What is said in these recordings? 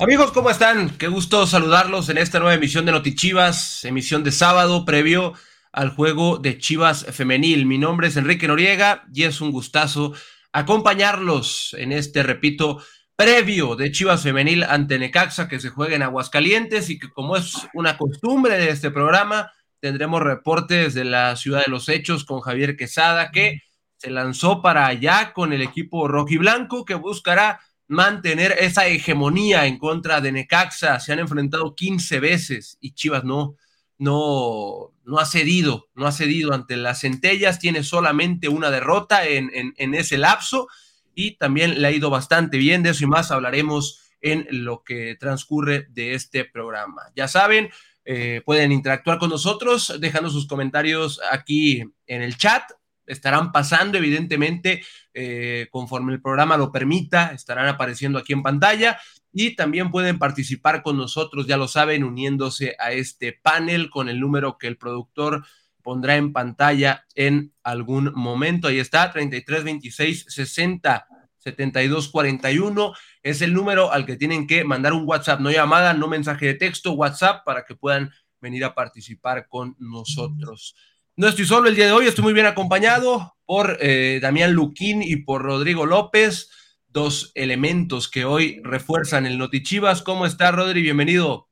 Amigos, ¿cómo están? Qué gusto saludarlos en esta nueva emisión de Notichivas, emisión de sábado previo al juego de Chivas Femenil. Mi nombre es Enrique Noriega y es un gustazo acompañarlos en este, repito, previo de Chivas Femenil ante Necaxa que se juega en Aguascalientes y que como es una costumbre de este programa, tendremos reportes de la ciudad de los hechos con Javier Quesada que se lanzó para allá con el equipo rojiblanco que buscará mantener esa hegemonía en contra de Necaxa. Se han enfrentado 15 veces y Chivas no, no, no ha cedido, no ha cedido ante las centellas, tiene solamente una derrota en, en, ese lapso y también le ha ido bastante bien. De eso y más hablaremos en lo que transcurre de este programa. Ya saben, eh, pueden interactuar con nosotros dejando sus comentarios aquí en el chat estarán pasando, evidentemente, eh, conforme el programa lo permita, estarán apareciendo aquí en pantalla y también pueden participar con nosotros, ya lo saben, uniéndose a este panel con el número que el productor pondrá en pantalla en algún momento. Ahí está, 33 26 60 72 41 es el número al que tienen que mandar un WhatsApp, no llamada, no mensaje de texto, WhatsApp para que puedan venir a participar con nosotros. No estoy solo el día de hoy, estoy muy bien acompañado por eh, Damián Luquín y por Rodrigo López, dos elementos que hoy refuerzan el Notichivas. ¿Cómo está, Rodri? Bienvenido.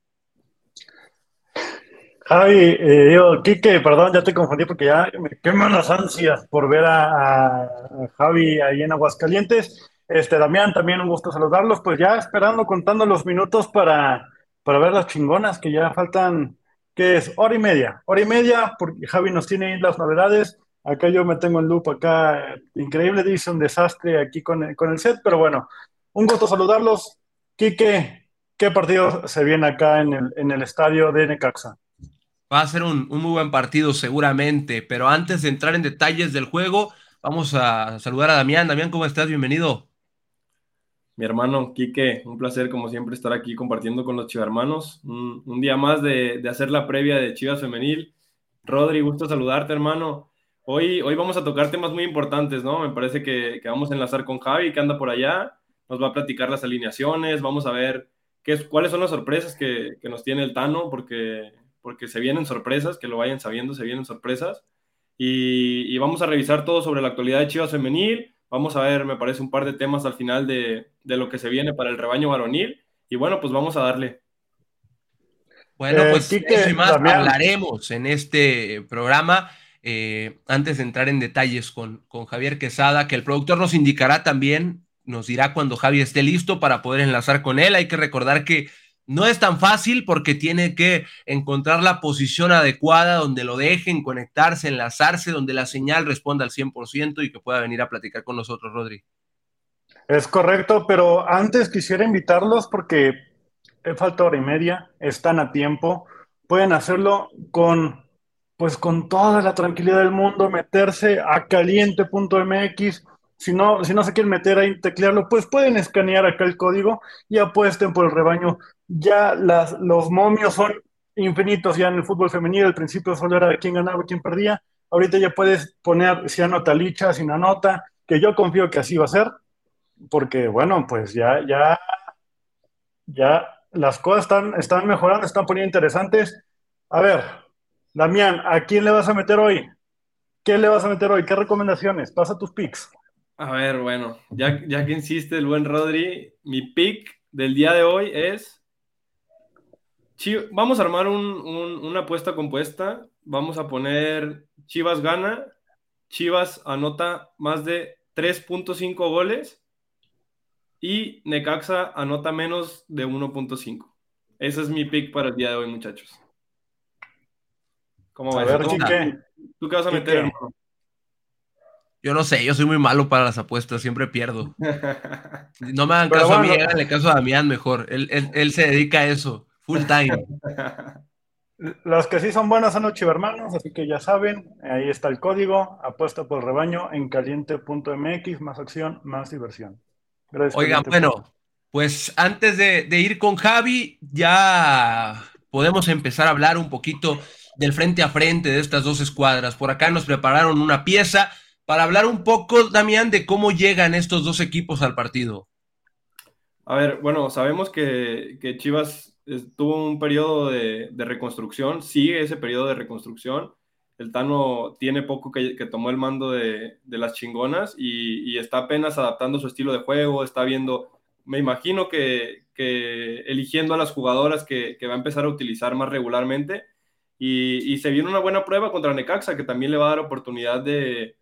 Javi, eh, yo, Quique, perdón, ya te confundí porque ya me queman las ansias por ver a, Javi ahí en Aguascalientes. Este, Damián, también un gusto saludarlos, pues ya esperando, contando los minutos para, para ver las chingonas, que ya faltan que es hora y media, hora y media, porque Javi nos tiene las novedades. Acá yo me tengo en loop, acá increíble, dice un desastre aquí con, el set, pero bueno, un gusto saludarlos. Quique, ¿qué partido se viene acá en el, en el estadio de Necaxa? Va a ser un, un, muy buen partido seguramente, pero antes de entrar en detalles del juego, vamos a saludar a Damián. Damián, ¿cómo estás? Bienvenido mi hermano Quique, un placer como siempre estar aquí compartiendo con los chivarmanos. Un, un día más de, de, hacer la previa de Chivas Femenil. Rodri, gusto saludarte, hermano. Hoy, hoy vamos a tocar temas muy importantes, ¿no? Me parece que, que, vamos a enlazar con Javi, que anda por allá. Nos va a platicar las alineaciones, vamos a ver qué es, cuáles son las sorpresas que, que nos tiene el Tano, porque, porque se vienen sorpresas, que lo vayan sabiendo, se vienen sorpresas. Y, y vamos a revisar todo sobre la actualidad de Chivas Femenil Vamos a ver, me parece, un par de temas al final de, lo que se viene para el rebaño varonil. Y bueno, pues vamos a darle. Bueno, eh, pues eso y más hablaremos en este programa. Eh, antes de entrar en detalles con, con Javier Quesada, que el productor nos indicará también, nos dirá cuando Javi esté listo para poder enlazar con él. Hay que recordar que no es tan fácil porque tiene que encontrar la posición adecuada donde lo dejen conectarse, enlazarse, donde la señal responda al 100% y que pueda venir a platicar con nosotros, Rodri. Es correcto, pero antes quisiera invitarlos porque falta hora y media, están a tiempo, pueden hacerlo con pues con toda la tranquilidad del mundo, meterse a caliente.mx, si no, si no se quieren meter ahí, teclearlo, pues pueden escanear acá el código y apuesten por el rebaño ya las, los momios son infinitos ya en el fútbol femenino. Al principio solo era quién ganaba quién perdía. Ahorita ya puedes poner si anota licha, si no anota, que yo confío que así va a ser, porque bueno, pues ya, ya, ya las cosas están, están mejorando, están poniendo interesantes. A ver, Damián, ¿a quién le vas a meter hoy? ¿Qué le vas a meter hoy? ¿Qué recomendaciones? Pasa tus picks. A ver, bueno, ya, ya que insiste el buen Rodri, mi pick del día de hoy es vamos a armar una apuesta compuesta. Vamos a poner Chivas gana, Chivas anota más de 3.5 goles y Necaxa anota menos de 1.5. Ese es mi pick para el día de hoy, muchachos. ¿Cómo va? ¿Tú, ¿Tú qué vas a meter, hermano? Yo no sé, yo soy muy malo para las apuestas, siempre pierdo. No me hagan caso a mí, háganle caso a Damián mejor. Él, él se dedica a eso. Full time. Los que sí son buenos son los chivermanos, así que ya saben, ahí está el código, apuesta por rebaño en caliente.mx, más acción, más diversión. Oigan, bueno, pues antes de, de, ir con Javi, ya podemos empezar a hablar un poquito del frente a frente de estas dos escuadras. Por acá nos prepararon una pieza para hablar un poco, Damián, de cómo llegan estos dos equipos al partido. A ver, bueno, sabemos que, Chivas tuvo un periodo de, reconstrucción, sigue ese periodo de reconstrucción. El Tano tiene poco que, tomó el mando de, las chingonas y, está apenas adaptando su estilo de juego, está viendo, me imagino que, eligiendo a las jugadoras que, va a empezar a utilizar más regularmente. Y, se viene una buena prueba contra Necaxa, que también le va a dar oportunidad de,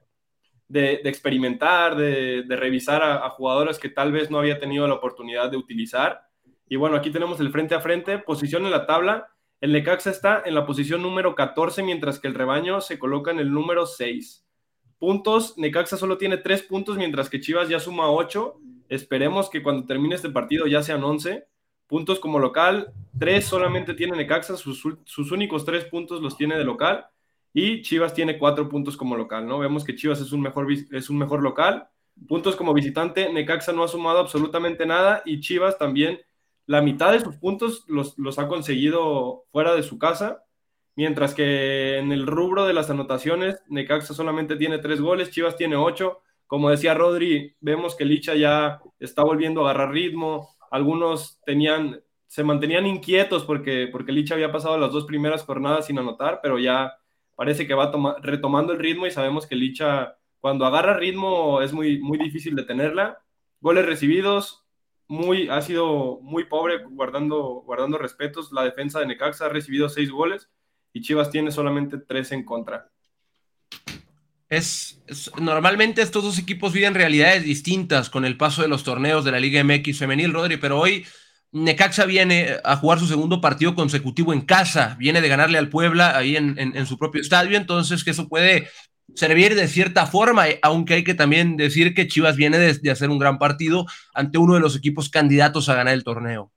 de, experimentar, de, revisar a, jugadores que tal vez no había tenido la oportunidad de utilizar. Y bueno, aquí tenemos el frente a frente, posición en la tabla. El Necaxa está en la posición número 14, mientras que el rebaño se coloca en el número 6. Puntos, Necaxa solo tiene 3 puntos, mientras que Chivas ya suma 8. Esperemos que cuando termine este partido ya sean 11. Puntos como local, 3 solamente tiene Necaxa, sus, sus únicos 3 puntos los tiene de local y Chivas tiene cuatro puntos como local, ¿no? Vemos que Chivas es un mejor, es un mejor local. Puntos como visitante, Necaxa no ha sumado absolutamente nada y Chivas también la mitad de sus puntos los, los ha conseguido fuera de su casa, mientras que en el rubro de las anotaciones, Necaxa solamente tiene tres goles, Chivas tiene ocho. Como decía Rodri, vemos que Licha ya está volviendo a agarrar ritmo. Algunos tenían, se mantenían inquietos porque, porque Licha había pasado las dos primeras jornadas sin anotar, pero ya parece que va retomando el ritmo y sabemos que Licha cuando agarra ritmo es muy, muy difícil detenerla. Goles recibidos, muy, ha sido muy pobre guardando, guardando respetos. La defensa de Necaxa ha recibido seis goles y Chivas tiene solamente tres en contra. Es, normalmente estos dos equipos viven realidades distintas con el paso de los torneos de la Liga MX femenil, Rodri, pero hoy Necaxa viene a jugar su segundo partido consecutivo en casa, viene de ganarle al Puebla ahí en, su propio estadio, entonces que eso puede servir de cierta forma, eh, aunque hay que también decir que Chivas viene de, hacer un gran partido ante uno de los equipos candidatos a ganar el torneo.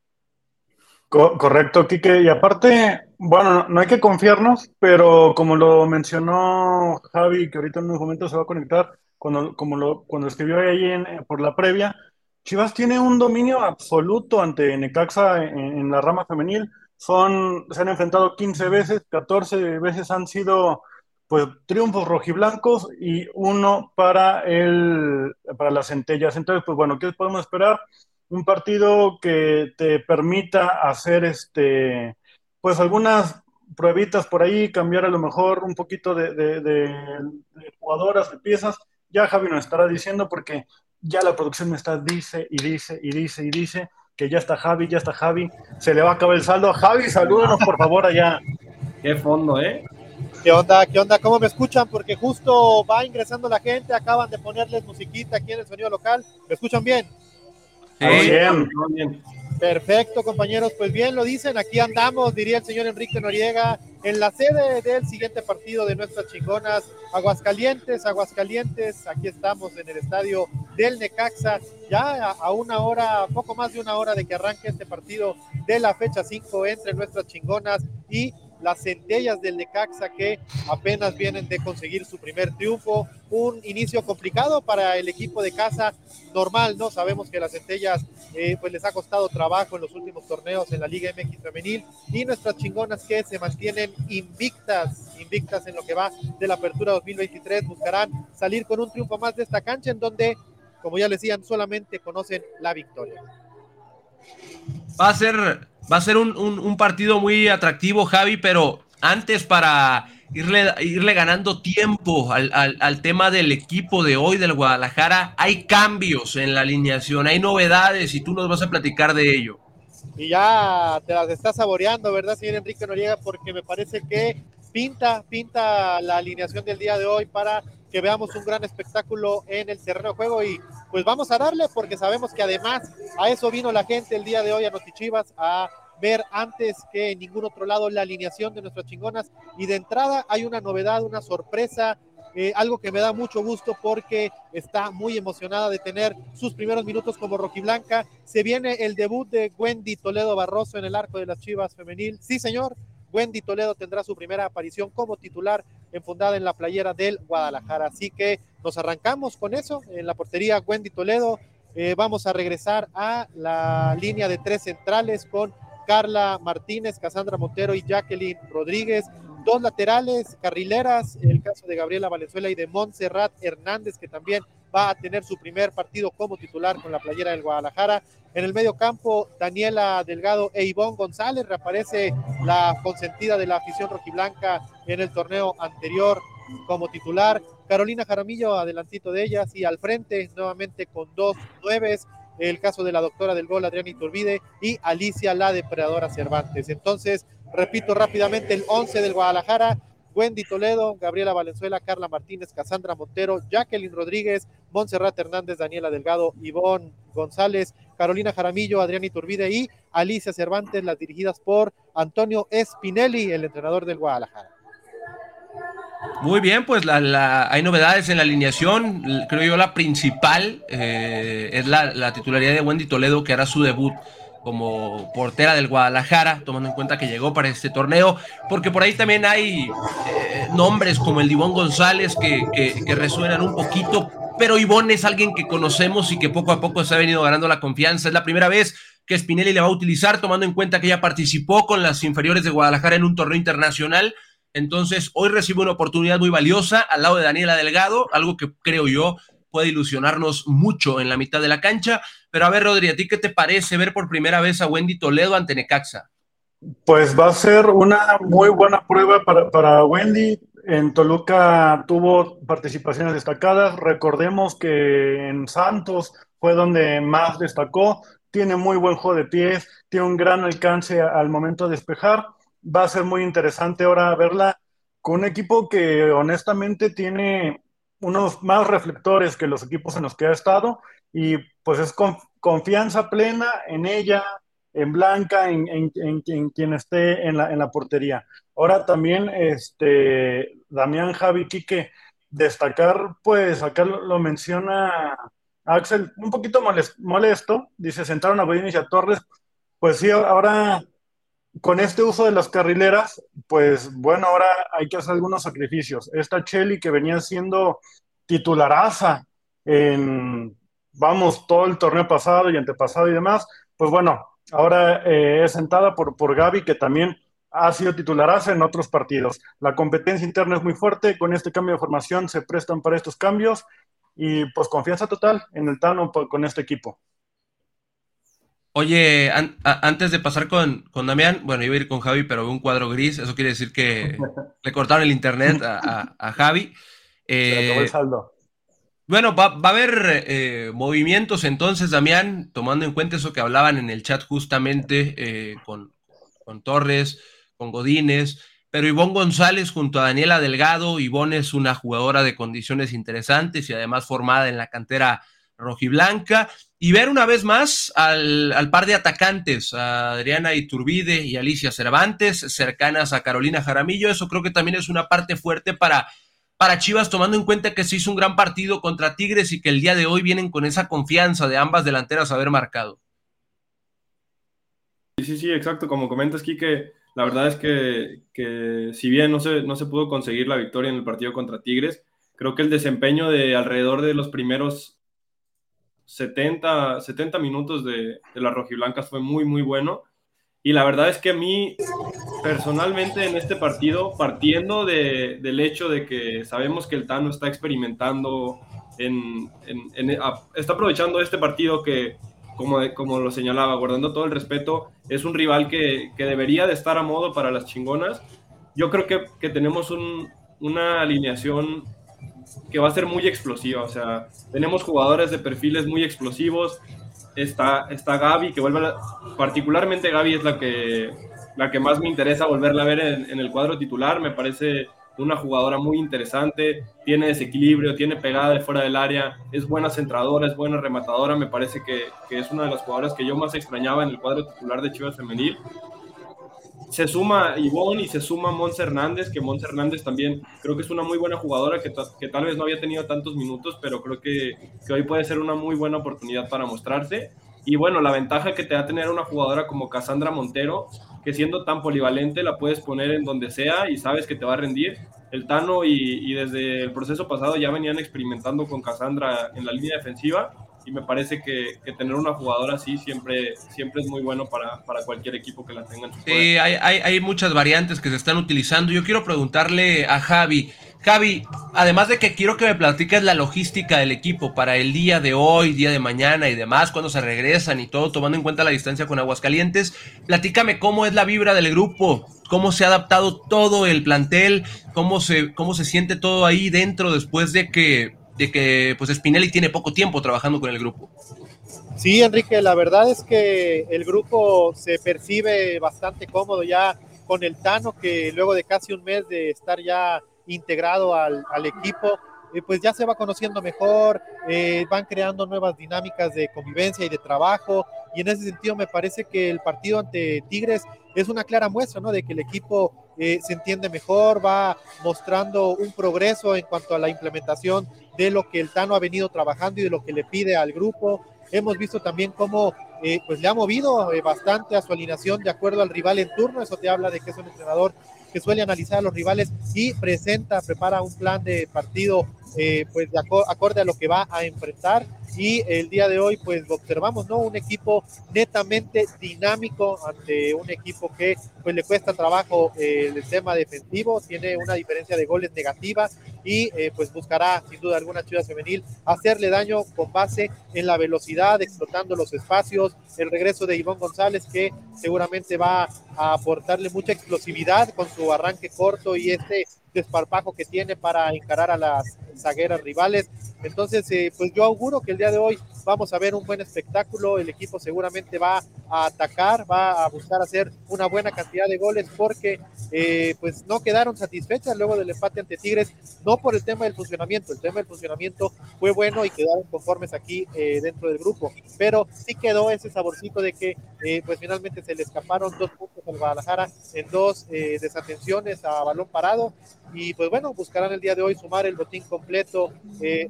correcto, Quique. Y aparte, bueno, no hay que confiarnos, pero como lo mencionó Javi, que ahorita en unos momentos se va a conectar, cuando, como lo, cuando escribió ahí por la previa, Chivas tiene un dominio absoluto ante Necaxa en, la rama femenil. Son, se han enfrentado 15 veces, 14 veces han sido pues triunfos rojiblancos y uno para el para las centellas. Entonces, pues bueno, ¿qué podemos esperar? Un partido que te permita hacer este pues algunas pruebitas por ahí, cambiar a lo mejor un poquito de, de jugadoras, de piezas. Ya Javi nos estará diciendo porque ya la producción me está, dice y dice y dice y dice que ya está Javi, ya está Javi, se le va a acabar el saldo. Javi, salúdanos por favor allá. Qué fondo, ¿eh? ¿Qué onda? ¿Qué onda? ¿Cómo me escuchan? Porque justo va ingresando la gente, acaban de ponerles musiquita aquí en el sonido local. ¿Me escuchan bien? Sí, bien. bien. Perfecto, compañeros. Pues bien lo dicen, aquí andamos, diría el señor Enrique Noriega, en la sede del siguiente partido de nuestras chingonas, Aguascalientes, Aguascalientes, aquí estamos en el estadio del Necaxa, ya a una hora, poco más de una hora de que arranque este partido de la fecha 5 entre nuestras chingonas y las centellas del Necaxa que apenas vienen de conseguir su primer triunfo. Un inicio complicado para el equipo de casa, normal, ¿no? Sabemos que las centellas eh, pues les ha costado trabajo en los últimos torneos en la Liga MX femenil y nuestras chingonas que se mantienen invictas, invictas en lo que va de la apertura 2023, buscarán salir con un triunfo más de esta cancha en donde, como ya les decían, solamente conocen la victoria. Va a ser Va a ser un, partido muy atractivo, Javi, pero antes para irle, irle ganando tiempo al, tema del equipo de hoy del Guadalajara, hay cambios en la alineación, hay novedades y tú nos vas a platicar de ello. Y ya te las estás saboreando, ¿verdad, señor Enrique Noriega? Porque me parece que pinta, pinta la alineación del día de hoy para que veamos un gran espectáculo en el terreno de juego y pues vamos a darle porque sabemos que además a eso vino la gente el día de hoy a Notichivas a ver antes que en ningún otro lado la alineación de nuestras chingonas y de entrada hay una novedad, una sorpresa, eh, algo que me da mucho gusto porque está muy emocionada de tener sus primeros minutos como rojiblanca. Se viene el debut de Wendy Toledo Barroso en el arco de las Chivas femenil. Sí, señor, Wendy Toledo tendrá su primera aparición como titular enfundada en la playera del Guadalajara. Así que nos arrancamos con eso en la portería Wendy Toledo. Eh, vamos a regresar a la línea de tres centrales con Carla Martínez, Casandra Montero y Jacqueline Rodríguez. Dos laterales, carrileras, el caso de Gabriela Valenzuela y de Montserrat Hernández, que también va a tener su primer partido como titular con la playera del Guadalajara. En el medio campo, Daniela Delgado e Ivonne González, reaparece la consentida de la afición rojiblanca en el torneo anterior como titular. Carolina Jaramillo, adelantito de ellas, y al frente nuevamente con dos nueves, el caso de la doctora del gol, Adriana Iturbide, y Alicia, la depredadora Cervantes. Entonces, repito rápidamente, el 11 del Guadalajara, Wendy Toledo, Gabriela Valenzuela, Carla Martínez, Casandra Montero, Jacqueline Rodríguez, Montserrat Hernández, Daniela Delgado, Ivonne González, Carolina Jaramillo, Adriana Iturbide y Alicia Cervantes, las dirigidas por Antonio Espinelli, el entrenador del Guadalajara. Muy bien, pues hay novedades en la alineación. Creo yo la principal eh, es la, titularidad de Wendy Toledo, que hará su debut como portera del Guadalajara, tomando en cuenta que llegó para este torneo, porque por ahí también hay eh, nombres como el Divón González que, que, resuenan un poquito, pero Ivonne es alguien que conocemos y que poco a poco se ha venido ganando la confianza. Es la primera vez que Spinelli le va a utilizar, tomando en cuenta que ella participó con las inferiores de Guadalajara en un torneo internacional entonces, hoy recibe una oportunidad muy valiosa al lado de Daniela Delgado, algo que creo yo puede ilusionarnos mucho en la mitad de la cancha. Pero a ver, Rodri, ¿a ti qué te parece ver por primera vez a Wendy Toledo ante Necaxa? Pues va a ser una muy buena prueba para, para Wendy. En Toluca tuvo participaciones destacadas. Recordemos que en Santos fue donde más destacó. Tiene muy buen juego de pies, tiene un gran alcance al momento de despejar va a ser muy interesante ahora verla con un equipo que honestamente tiene unos más reflectores que los equipos en los que ha estado y pues es confianza plena en ella, en Blanca, en, quien esté en la, en la, portería. Ahora también, este, Damián Javi Quique, destacar, pues acá lo, menciona Axel, un poquito molesto, dice, sentaron a Godínez Torres, pues sí, ahora con este uso de las carrileras, pues bueno, ahora hay que hacer algunos sacrificios. Esta Chelly que venía siendo titularaza en, vamos, todo el torneo pasado y antepasado y demás, pues bueno, ahora eh, es sentada por, por Gaby, que también ha sido titularaza en otros partidos. La competencia interna es muy fuerte, con este cambio de formación se prestan para estos cambios y pues confianza total en el Tano con este equipo. Oye, antes de pasar con, con, Damián, bueno, iba a ir con Javi, pero veo un cuadro gris, eso quiere decir que le cortaron el internet a, Javi. Eh, saldo. Bueno, va, a haber eh, movimientos entonces, Damián, tomando en cuenta eso que hablaban en el chat justamente eh, con, con, Torres, con Godínez, pero Ivonne González junto a Daniela Delgado, Ivonne es una jugadora de condiciones interesantes y además formada en la cantera rojiblanca y ver una vez más al, par de atacantes, a Adriana Iturbide y Alicia Cervantes, cercanas a Carolina Jaramillo. Eso creo que también es una parte fuerte para, para Chivas, tomando en cuenta que se hizo un gran partido contra Tigres y que el día de hoy vienen con esa confianza de ambas delanteras haber marcado. Sí, sí, sí, exacto. Como comentas, Quique, la verdad es que, que si bien no se, no se pudo conseguir la victoria en el partido contra Tigres, creo que el desempeño de alrededor de los primeros 70, 70 minutos de, de las rojiblancas fue muy, muy bueno. Y la verdad es que a mí, personalmente, en este partido, partiendo de, del hecho de que sabemos que el Tano está experimentando, en, en, está aprovechando este partido que, como, como lo señalaba, guardando todo el respeto, es un rival que, que debería de estar a modo para las chingonas. Yo creo que, que tenemos un, una alineación que va a ser muy explosiva. O sea, tenemos jugadores de perfiles muy explosivos. Está, está Gaby, que vuelve, particularmente Gaby es la que, la que más me interesa volverla a ver en, el cuadro titular. Me parece una jugadora muy interesante, tiene desequilibrio, tiene pegada de fuera del área, es buena centradora, es buena rematadora. Me parece que, que es una de las jugadoras que yo más extrañaba en el cuadro titular de Chivas Femenil se suma Ivonne y se suma Mons Hernández, que Mons Hernández también creo que es una muy buena jugadora que, que tal vez no había tenido tantos minutos, pero creo que, que, hoy puede ser una muy buena oportunidad para mostrarse. Y bueno, la ventaja que te da tener una jugadora como Cassandra Montero, que siendo tan polivalente la puedes poner en donde sea y sabes que te va a rendir. El Tano y, y desde el proceso pasado ya venían experimentando con Cassandra en la línea defensiva me parece que, tener una jugadora así siempre, siempre es muy bueno para, cualquier equipo que la tenga. sí, hay, hay, muchas variantes que se están utilizando. Yo quiero preguntarle a Javi. Javi, además de que quiero que me platiques la logística del equipo para el día de hoy, día de mañana y demás, cuando se regresan y todo, tomando en cuenta la distancia con Aguascalientes, platícame cómo es la vibra del grupo, cómo se ha adaptado todo el plantel, cómo se, cómo se siente todo ahí dentro después de que, de que pues Spinelli tiene poco tiempo trabajando con el grupo. Sí, Enrique, la verdad es que el grupo se percibe bastante cómodo ya con el Tano, que luego de casi un mes de estar ya integrado al, al equipo, eh, pues ya se va conociendo mejor, eh, van creando nuevas dinámicas de convivencia y de trabajo, y en ese sentido me parece que el partido ante Tigres es una clara muestra, ¿no? De que el equipo eh, se entiende mejor, va mostrando un progreso en cuanto a la implementación de lo que el Tano ha venido trabajando y de lo que le pide al grupo. Hemos visto también cómo pues le ha movido bastante a su alineación de acuerdo al rival en turno, eso te habla de que es un entrenador que suele analizar a los rivales y presenta, prepara un plan de partido eh, pues de acorde a lo que va a enfrentar y el día de hoy pues observamos, ¿no? Un equipo netamente dinámico ante un equipo que pues le cuesta trabajo eh, el tema defensivo, tiene una diferencia de goles negativa y eh, pues buscará sin duda alguna Ciudad Femenil hacerle daño con base en la velocidad, explotando los espacios, el regreso de Ivonne González que seguramente va a aportarle mucha explosividad con su arranque corto y este desparpajo que tiene para encarar a las zagueras rivales. Entonces, eh, pues yo auguro que el día de hoy vamos a ver un buen espectáculo, el equipo seguramente va a atacar, va a buscar hacer una buena cantidad de goles porque eh, pues no quedaron satisfechas luego del empate ante Tigres, no por el tema del funcionamiento, el tema del funcionamiento fue bueno y quedaron conformes aquí eh, dentro del grupo, pero sí quedó ese saborcito de que pues finalmente se le escaparon dos puntos al Guadalajara en dos desatenciones a balón parado. Y pues bueno, buscarán el día de hoy sumar el botín completo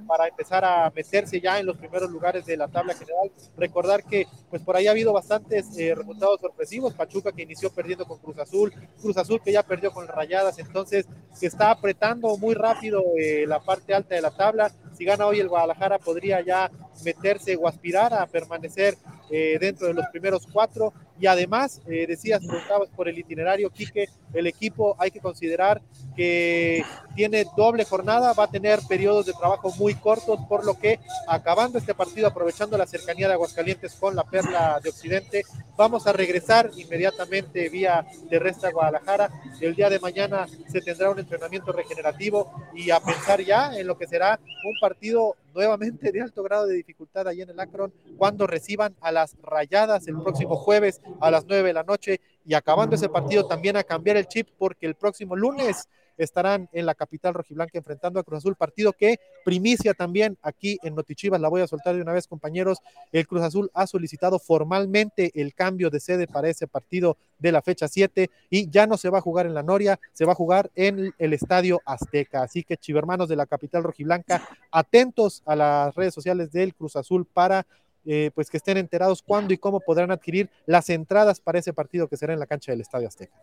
para empezar a meterse ya en los primeros lugares de la tabla general. Recordar que pues por ahí ha habido bastantes eh, resultados sorpresivos. Pachuca que inició perdiendo con Cruz Azul, Cruz Azul que ya perdió con Rayadas, entonces que está apretando muy rápido eh, la parte alta de la tabla. Si gana hoy el Guadalajara podría ya meterse o aspirar a permanecer eh, dentro de los primeros cuatro. Y además, decías, preguntabas por el itinerario, Quique, el equipo hay que considerar que tiene doble jornada, va a tener periodos de trabajo muy cortos, por lo que acabando este partido, aprovechando la cercanía de Aguascalientes con la Perla de Occidente, vamos a regresar inmediatamente vía terrestre a Guadalajara. El día de mañana se tendrá un entrenamiento regenerativo y a pensar ya en lo que será un partido nuevamente de alto grado de dificultad ahí en el Akron cuando reciban a las rayadas el próximo jueves a las 9 de la noche y acabando ese partido también a cambiar el chip porque el próximo lunes estarán en la capital rojiblanca enfrentando a Cruz Azul, partido que primicia también aquí en Notichivas, la voy a soltar de una vez compañeros, el Cruz Azul ha solicitado formalmente el cambio de sede para ese partido de la fecha 7 y ya no se va a jugar en la Noria, se va a jugar en el Estadio Azteca, así que chivermanos de la capital rojiblanca, atentos a las redes sociales del Cruz Azul para eh, pues que estén enterados cuándo y cómo podrán adquirir las entradas para ese partido que será en la cancha del Estadio Azteca.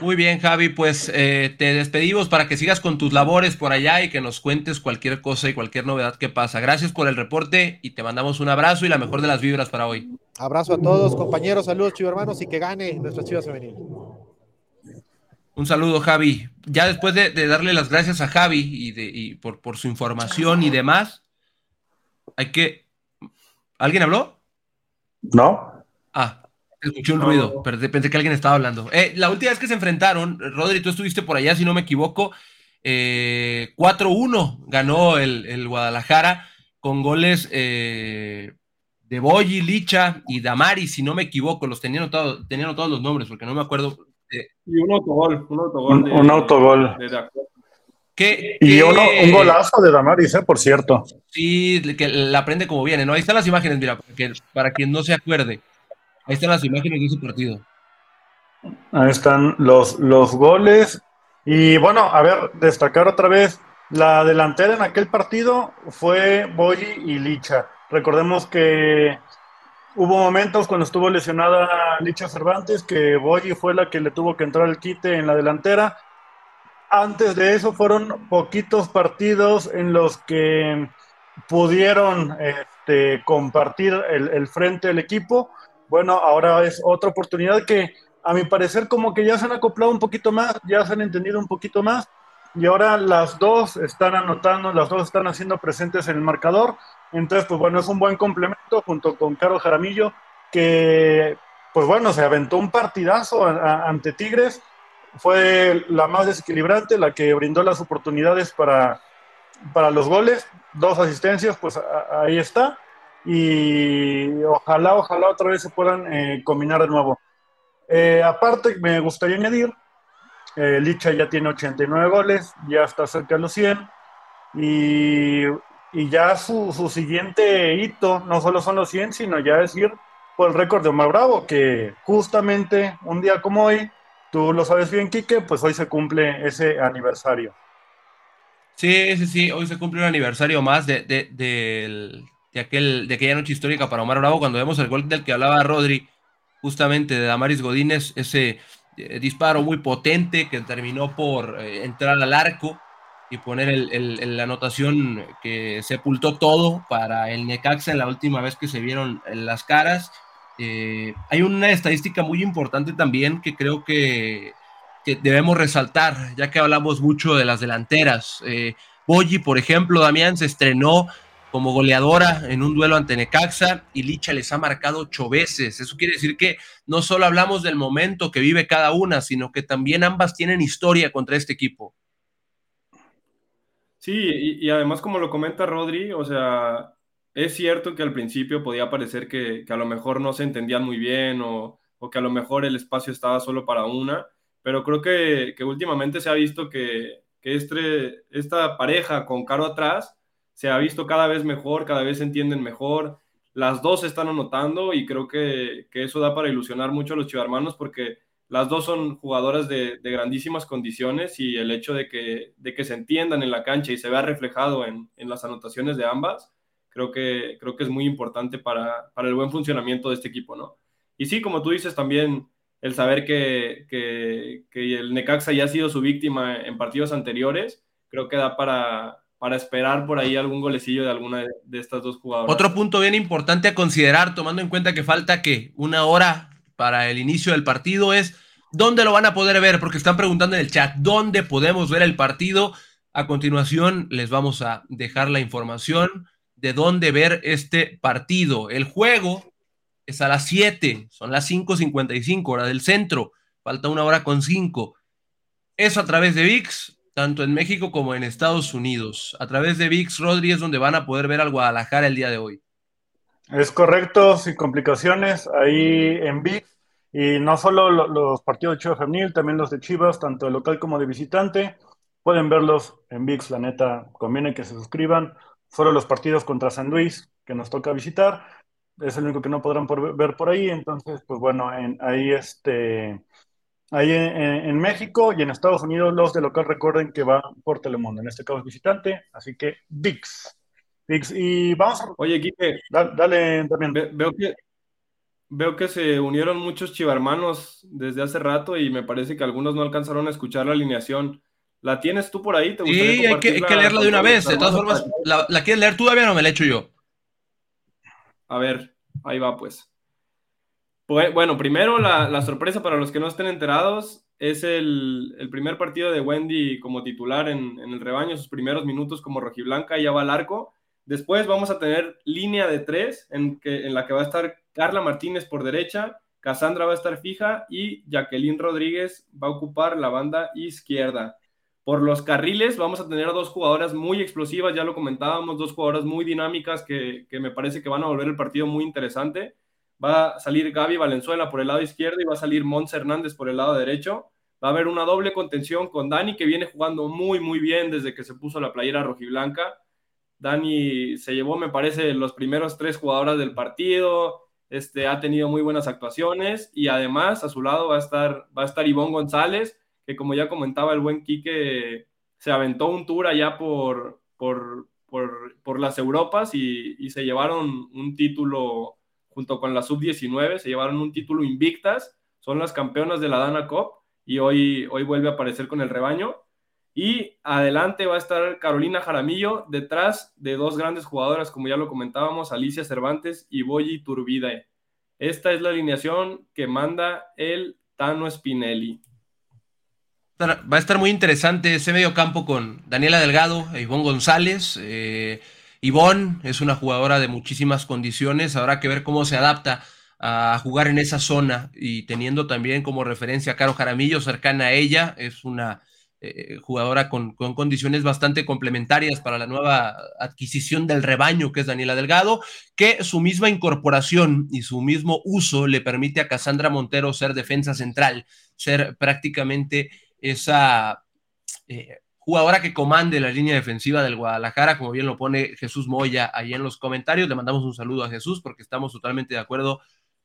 Muy bien, Javi, pues eh, te despedimos para que sigas con tus labores por allá y que nos cuentes cualquier cosa y cualquier novedad que pasa. Gracias por el reporte y te mandamos un abrazo y la mejor de las vibras para hoy. Abrazo a todos, compañeros, saludos, chivos hermanos, y que gane nuestra Chivas Femenil. Un saludo, Javi. Ya después de, darle las gracias a Javi y, de, y por, por su información y demás, hay que ¿Alguien habló? No. Ah, escuché un ruido, pero pensé que alguien estaba hablando. Eh, la última vez que se enfrentaron, Rodri, tú estuviste por allá, si no me equivoco, 4-1 eh, ganó el, Guadalajara con goles eh, de Boyi, Licha y Damari, si no me equivoco, los tenían anotados, tenían todos los nombres, porque no me acuerdo. y un autogol, un autogol. Un, autogol y un golazo de Damaris, ¿eh? por cierto. Sí, que la aprende como viene, ¿no? Ahí están las imágenes, mira, para, quien no se acuerde. Ahí están las imágenes de ese partido. Ahí están los, los goles. Y bueno, a ver, destacar otra vez, la delantera en aquel partido fue Boyi y Licha. Recordemos que hubo momentos cuando estuvo lesionada Licha Cervantes que Boyi fue la que le tuvo que entrar el quite en la delantera antes de eso fueron poquitos partidos en los que pudieron este, compartir el, frente del equipo. Bueno, ahora es otra oportunidad que a mi parecer como que ya se han acoplado un poquito más, ya se han entendido un poquito más y ahora las dos están anotando, las dos están haciendo presentes en el marcador. Entonces, pues bueno, es un buen complemento junto con Caro Jaramillo, que pues bueno, se aventó un partidazo ante Tigres. Fue la más desequilibrante, la que brindó las oportunidades para, para los goles. Dos asistencias, pues ahí está. Y ojalá, ojalá otra vez se puedan eh, combinar de nuevo. Eh, aparte, me gustaría añadir, eh, Licha ya tiene 89 goles, ya está cerca de los 100, y, ya su, siguiente hito no solo son los 100, sino ya es ir por el récord de Omar Bravo, que justamente un día como hoy, tú lo sabes bien, Quique, pues hoy se cumple ese aniversario. Sí, sí, sí, hoy se cumple un aniversario más de, de, de, aquel, de aquella noche histórica para Omar Bravo, cuando vemos el gol del que hablaba Rodri justamente de Damaris Godínez, ese eh, disparo muy potente que terminó por eh, entrar al arco y poner el, la anotación que sepultó todo para el Necaxa en la última vez que se vieron en las caras. Eh, hay una estadística muy importante también que creo que, debemos resaltar, ya que hablamos mucho de las delanteras. Eh, por ejemplo, Damián se estrenó como goleadora en un duelo ante Necaxa y Licha les ha marcado ocho veces. Eso quiere decir que no solo hablamos del momento que vive cada una, sino que también ambas tienen historia contra este equipo. Sí, y, además como lo comenta Rodri, o sea, es cierto que al principio podía parecer que, a lo mejor no se entendían muy bien o, que a lo mejor el espacio estaba solo para una, pero creo que, últimamente se ha visto que, este, esta pareja con Caro atrás, se ha visto cada vez mejor, cada vez se entienden mejor, las dos están anotando y creo que, eso da para ilusionar mucho a los chivarmanos porque las dos son jugadoras de, grandísimas condiciones y el hecho de que, de que se entiendan en la cancha y se vea reflejado en, las anotaciones de ambas, creo que, creo que es muy importante para, el buen funcionamiento de este equipo, ¿no? Y sí, como tú dices también, el saber que, que, que el Necaxa ya ha sido su víctima en partidos anteriores, creo que da para, para esperar por ahí algún golecillo de alguna de, estas dos jugadoras. Otro punto bien importante a considerar, tomando en cuenta que falta que una hora para el inicio del partido, es dónde lo van a poder ver, porque están preguntando en el chat, ¿dónde podemos ver el partido? A continuación les vamos a dejar la información de dónde ver este partido. El juego es a las 7, son las 5.55 hora del centro, falta una hora con 5. Eso a través de VIX, tanto en México como en Estados Unidos. A través de VIX Rodríguez, donde van a poder ver al Guadalajara el día de hoy. Es correcto, sin complicaciones, ahí en VIX. Y no solo los partidos de Chivas Femenil, también los de Chivas, tanto de local como de visitante. Pueden verlos en VIX, la neta, conviene que se suscriban. Solo los partidos contra San Luis, que nos toca visitar, es el único que no podrán ver por ahí. Entonces, pues bueno, en, ahí este Ahí en, México y en Estados Unidos los de local recuerden que va por Telemundo, en este caso es visitante, así que VIX. VIX. Y vamos a... Oye, Quique. Dale, también. veo, que, veo que se unieron muchos chivarmanos desde hace rato y me parece que algunos no alcanzaron a escuchar la alineación. ¿La tienes tú por ahí? ¿Te sí, hay que, leerla de una vez. De todas formas, ¿la, ¿la quieres leer tú todavía no me la echo yo? A ver, ahí va pues. Pues, bueno, primero la, sorpresa para los que no estén enterados es el, primer partido de Wendy como titular en, el rebaño, sus primeros minutos como rojiblanca, ya va al arco. Después vamos a tener línea de tres en, que, en la que va a estar Carla Martínez por derecha, Cassandra va a estar fija y Jacqueline Rodríguez va a ocupar la banda izquierda. Por los carriles vamos a tener dos jugadoras muy explosivas, ya lo comentábamos, dos jugadoras muy dinámicas que, que me parece que van a volver el partido muy interesante va a salir Gaby Valenzuela por el lado izquierdo y va a salir Mons Hernández por el lado derecho. Va a haber una doble contención con Dani, que viene jugando muy, muy bien desde que se puso la playera rojiblanca. Dani se llevó, me parece, los primeros tres jugadoras del partido. Este, ha tenido muy buenas actuaciones y además a su lado va a estar, va a estar Ivonne González, que como ya comentaba el buen Quique, se aventó un tour allá por, por, por, las Europas y, se llevaron un título junto con la sub-19, se llevaron un título invictas, son las campeonas de la Dana Cup y hoy, hoy vuelve a aparecer con el rebaño. Y adelante va a estar Carolina Jaramillo, detrás de dos grandes jugadoras, como ya lo comentábamos, Alicia Cervantes y Boyi Turbide. Esta es la alineación que manda el Tano Spinelli. Va a estar muy interesante ese medio campo con Daniela Delgado e Ivonne González. Eh, Ivonne es una jugadora de muchísimas condiciones. Habrá que ver cómo se adapta a jugar en esa zona y teniendo también como referencia a Caro Jaramillo cercana a ella. Es una eh, jugadora con, condiciones bastante complementarias para la nueva adquisición del rebaño que es Daniela Delgado, que su misma incorporación y su mismo uso le permite a Cassandra Montero ser defensa central, ser prácticamente esa eh, jugadora que comande la línea defensiva del Guadalajara, como bien lo pone Jesús Moya ahí en los comentarios. Le mandamos un saludo a Jesús porque estamos totalmente de acuerdo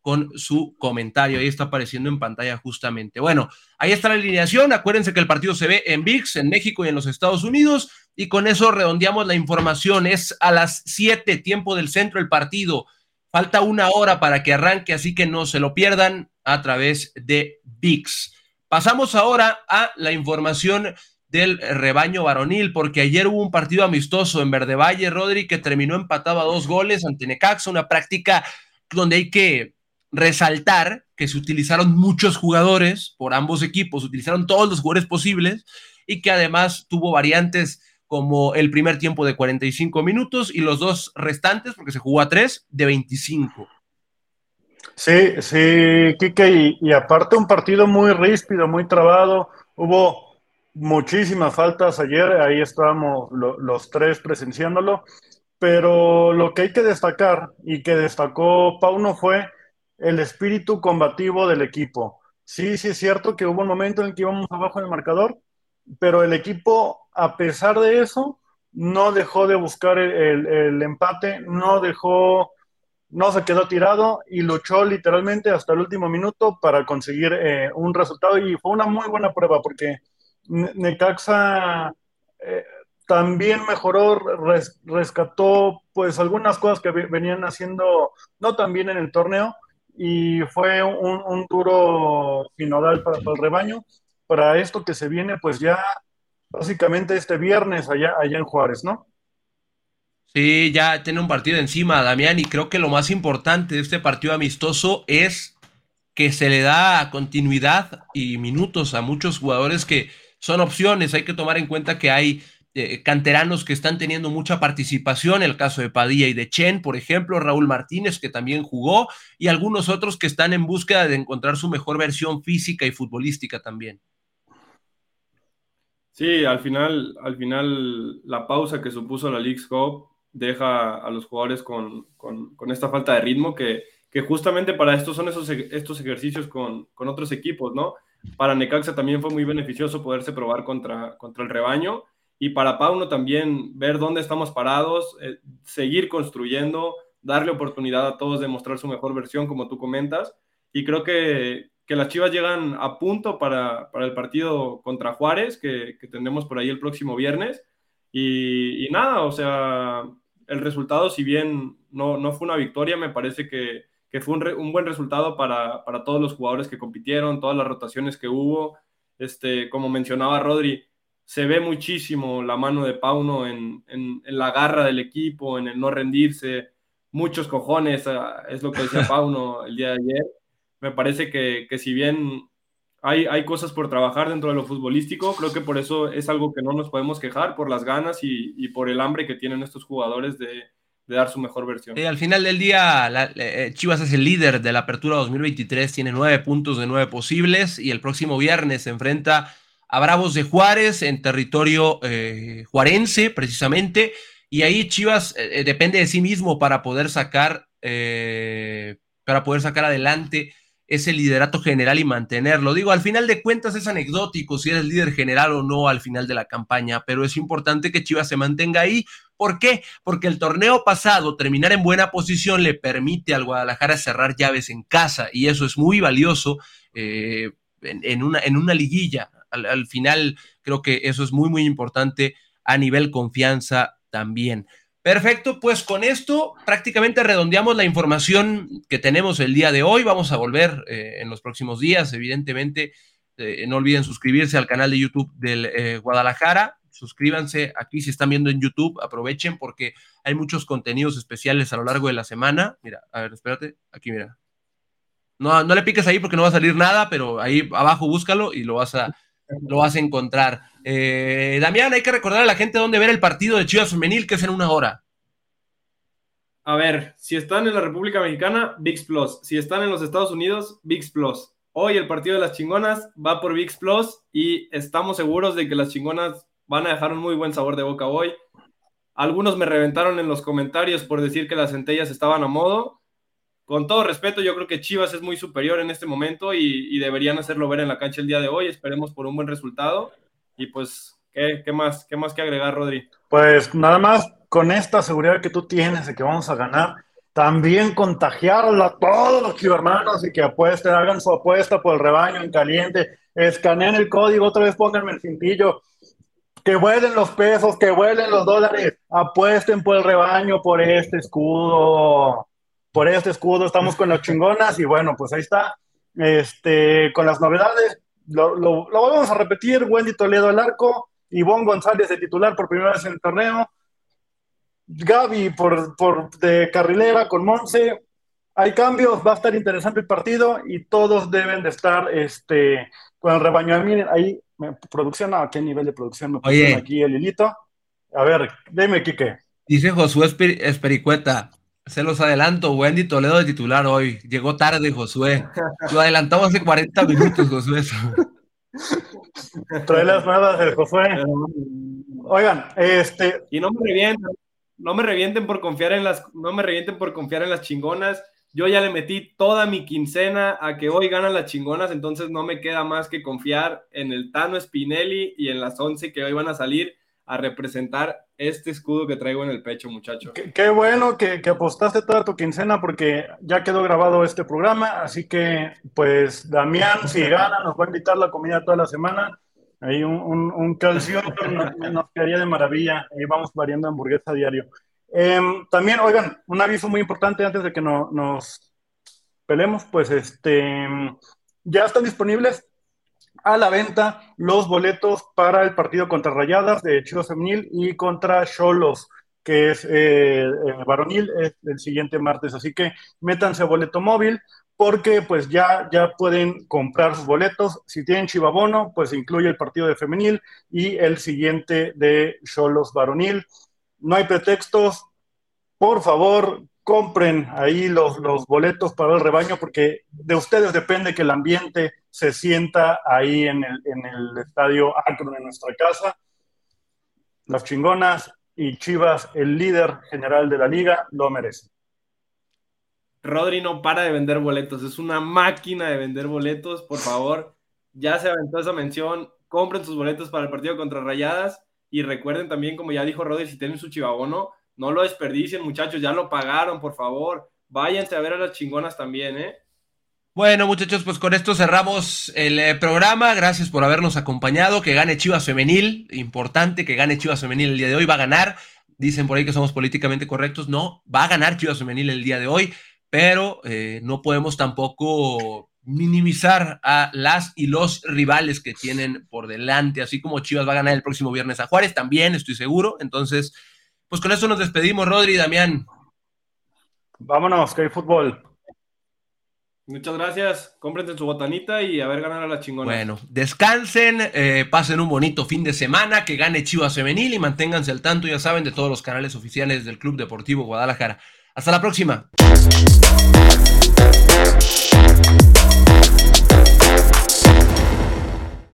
con su comentario. Ahí está apareciendo en pantalla justamente. Bueno, ahí está la alineación. Acuérdense que el partido se ve en VIX, en México y en los Estados Unidos. Y con eso redondeamos la información. Es a las 7, tiempo del centro, el partido. Falta una hora para que arranque, así que no se lo pierdan a través de VIX. Pasamos ahora a la información del rebaño varonil, porque ayer hubo un partido amistoso en Verde Valle, Rodri, que terminó empatado a dos goles ante Necaxa, una práctica donde hay que resaltar que se utilizaron muchos jugadores por ambos equipos, utilizaron todos los jugadores posibles y que además tuvo variantes como el primer tiempo de 45 minutos y los dos restantes, porque se jugó a tres, de 25. Sí, sí, Kike, y, aparte un partido muy ríspido, muy trabado, hubo muchísimas faltas ayer, ahí estábamos los tres presenciándolo, pero lo que hay que destacar y que destacó Pauno fue el espíritu combativo del equipo. Sí, sí es cierto que hubo un momento en el que íbamos abajo en el marcador, pero el equipo, a pesar de eso, no dejó de buscar el, empate, no dejó, no se quedó tirado y luchó literalmente hasta el último minuto para conseguir eh, un resultado y fue una muy buena prueba porque Necaxa eh, también mejoró, rescató pues algunas cosas que venían haciendo no tan bien en el torneo y fue un, duro finodal para, el rebaño. Para esto que se viene, pues ya básicamente este viernes allá, allá en Juárez, ¿no? Sí, ya tiene un partido encima, Damián, y creo que lo más importante de este partido amistoso es que se le da continuidad y minutos a muchos jugadores que son opciones. Hay que tomar en cuenta que hay eh, canteranos que están teniendo mucha participación, el caso de Padilla y de Chen, por ejemplo, Raúl Martínez, que también jugó, y algunos otros que están en búsqueda de encontrar su mejor versión física y futbolística también. Sí, al final, al final la pausa que supuso la League Cup deja a los jugadores con, esta falta de ritmo que, que, justamente para esto son esos, estos ejercicios con, otros equipos, ¿no? Para Necaxa también fue muy beneficioso poderse probar contra, contra el rebaño y para Pauno también ver dónde estamos parados, eh, seguir construyendo, darle oportunidad a todos de mostrar su mejor versión, como tú comentas. Y creo que, que las Chivas llegan a punto para, para el partido contra Juárez, que, que, tendremos por ahí el próximo viernes. Y, y, nada, o sea, el resultado, si bien no, no fue una victoria, me parece que, que fue un, un, buen resultado para, para todos los jugadores que compitieron, todas las rotaciones que hubo. Este, como mencionaba Rodri, se ve muchísimo la mano de Pauno en, la garra del equipo, en el no rendirse, muchos cojones, ah, es lo que decía Pauno el día de ayer. Me parece que, si bien hay, hay, cosas por trabajar dentro de lo futbolístico, creo que por eso es algo que no nos podemos quejar, por las ganas y, por el hambre que tienen estos jugadores de, dar su mejor versión. al final del día, eh, Chivas es el líder de la apertura 2023, tiene nueve puntos de nueve posibles y el próximo viernes se enfrenta a Bravos de Juárez en territorio eh, juarense, precisamente, y ahí Chivas eh, eh, depende de sí mismo para poder sacar, para poder sacar adelante ese liderato general y mantenerlo. Digo, al final de cuentas es anecdótico si eres líder general o no al final de la campaña, pero es importante que Chivas se mantenga ahí. ¿Por qué? Porque el torneo pasado, terminar en buena posición, le permite al Guadalajara cerrar llaves en casa y eso es muy valioso en, una, en una liguilla al, final creo que eso es muy, muy importante a nivel confianza también. Perfecto, pues con esto prácticamente redondeamos la información que tenemos el día de hoy. Vamos a volver eh, en los próximos días, evidentemente, Eh, no olviden suscribirse al canal de YouTube del eh, Guadalajara. Suscríbanse aquí si están viendo en YouTube, aprovechen porque hay muchos contenidos especiales a lo largo de la semana. Mira, a ver, espérate, aquí mira. No, no le piques ahí porque no va a salir nada, pero ahí abajo búscalo y lo vas a, lo vas a encontrar. Eh, Damián, hay que recordar a la gente dónde ver el partido de Chivas Femenil, que es en una hora. A ver, si están en la República Mexicana, VIX Plus. Si están en los Estados Unidos, VIX Plus. Hoy el partido de las chingonas va por VIX Plus y estamos seguros de que las chingonas van a dejar un muy buen sabor de boca hoy. Algunos me reventaron en los comentarios por decir que las centellas estaban a modo. Con todo respeto, yo creo que Chivas es muy superior en este momento y, deberían hacerlo ver en la cancha el día de hoy. Esperemos por un buen resultado. Y pues, ¿qué, más? ¿Qué más que agregar, Rodri? Pues nada más con esta seguridad que tú tienes de que vamos a ganar, también contagiarla a todos los hermanos y que apuesten, hagan su apuesta por el rebaño en caliente, escaneen el código, otra vez pónganme el cintillo, que vuelen los pesos, que vuelen los dólares, apuesten por el rebaño, por este escudo, por este escudo, estamos con las chingonas y bueno, pues ahí está, este, con las novedades, lo, lo, lo vamos a repetir, Wendy Toledo al arco, Ivonne González de titular por primera vez en el torneo, Gaby por, por de carrilera con Monse. Hay cambios, va a estar interesante el partido y todos deben de estar este, con el rebaño. Miren, ahí, producción, ¿a qué nivel de producción me pusieron aquí el hilito? A ver, dime, Quique. Dice Josué Espericueta, se los adelanto, Wendy Toledo de titular hoy. Llegó tarde, Josué. Lo adelantamos hace 40 minutos, Josué. Trae las nuevas de Josué. Oigan, este. Y no me revientan, no me revienten por confiar en las, no me revienten por confiar en las chingonas. Yo ya le metí toda mi quincena a que hoy ganan las chingonas, entonces no me queda más que confiar en el Tano Spinelli y en las 11 que hoy van a salir a representar este escudo que traigo en el pecho, muchacho. Qué, bueno que, apostaste toda tu quincena porque ya quedó grabado este programa, así que pues Damián, si gana, nos va a invitar la comida toda la semana. Ahí un, un, calcio nos, quedaría de maravilla. Ahí vamos variando hamburguesa a diario. Em, también, oigan, un aviso muy importante antes de que no, nos pelemos, pues este, ya están disponibles a la venta los boletos para el partido contra Rayadas de Chivas Femenil y contra Cholos, que es eh, eh, varonil, el siguiente martes. Así que métanse a boleto móvil porque pues ya, ya pueden comprar sus boletos. Si tienen Chivabono, pues incluye el partido de femenil y el siguiente de Cholos varonil. No hay pretextos. Por favor, compren ahí los, los boletos para el rebaño porque de ustedes depende que el ambiente se sienta ahí en el, estadio Akron, en nuestra casa. Las chingonas y Chivas, el líder general de la liga, lo merecen. Rodri no para de vender boletos, es una máquina de vender boletos, por favor, ya se aventó esa mención, compren sus boletos para el partido contra Rayadas y recuerden también, como ya dijo Rodri, si tienen su chivabono, no lo desperdicien muchachos, ya lo pagaron, por favor, váyanse a ver a las chingonas también, ¿eh? Bueno, muchachos, pues con esto cerramos el eh, programa. Gracias por habernos acompañado. Que gane Chivas Femenil. Importante que gane Chivas Femenil el día de hoy. Va a ganar. Dicen por ahí que somos políticamente correctos. No, va a ganar Chivas Femenil el día de hoy pero eh, no podemos tampoco minimizar a las y los rivales que tienen por delante, así como Chivas va a ganar el próximo viernes a Juárez, también estoy seguro. Entonces, pues con eso nos despedimos, Rodri y Damián. Vámonos, que hay fútbol. Muchas gracias. Cómprense su botanita y a ver ganar a la chingona. Bueno, descansen, eh, pasen un bonito fin de semana, que gane Chivas Femenil y manténganse al tanto, ya saben, de todos los canales oficiales del Club Deportivo Guadalajara. Hasta la próxima.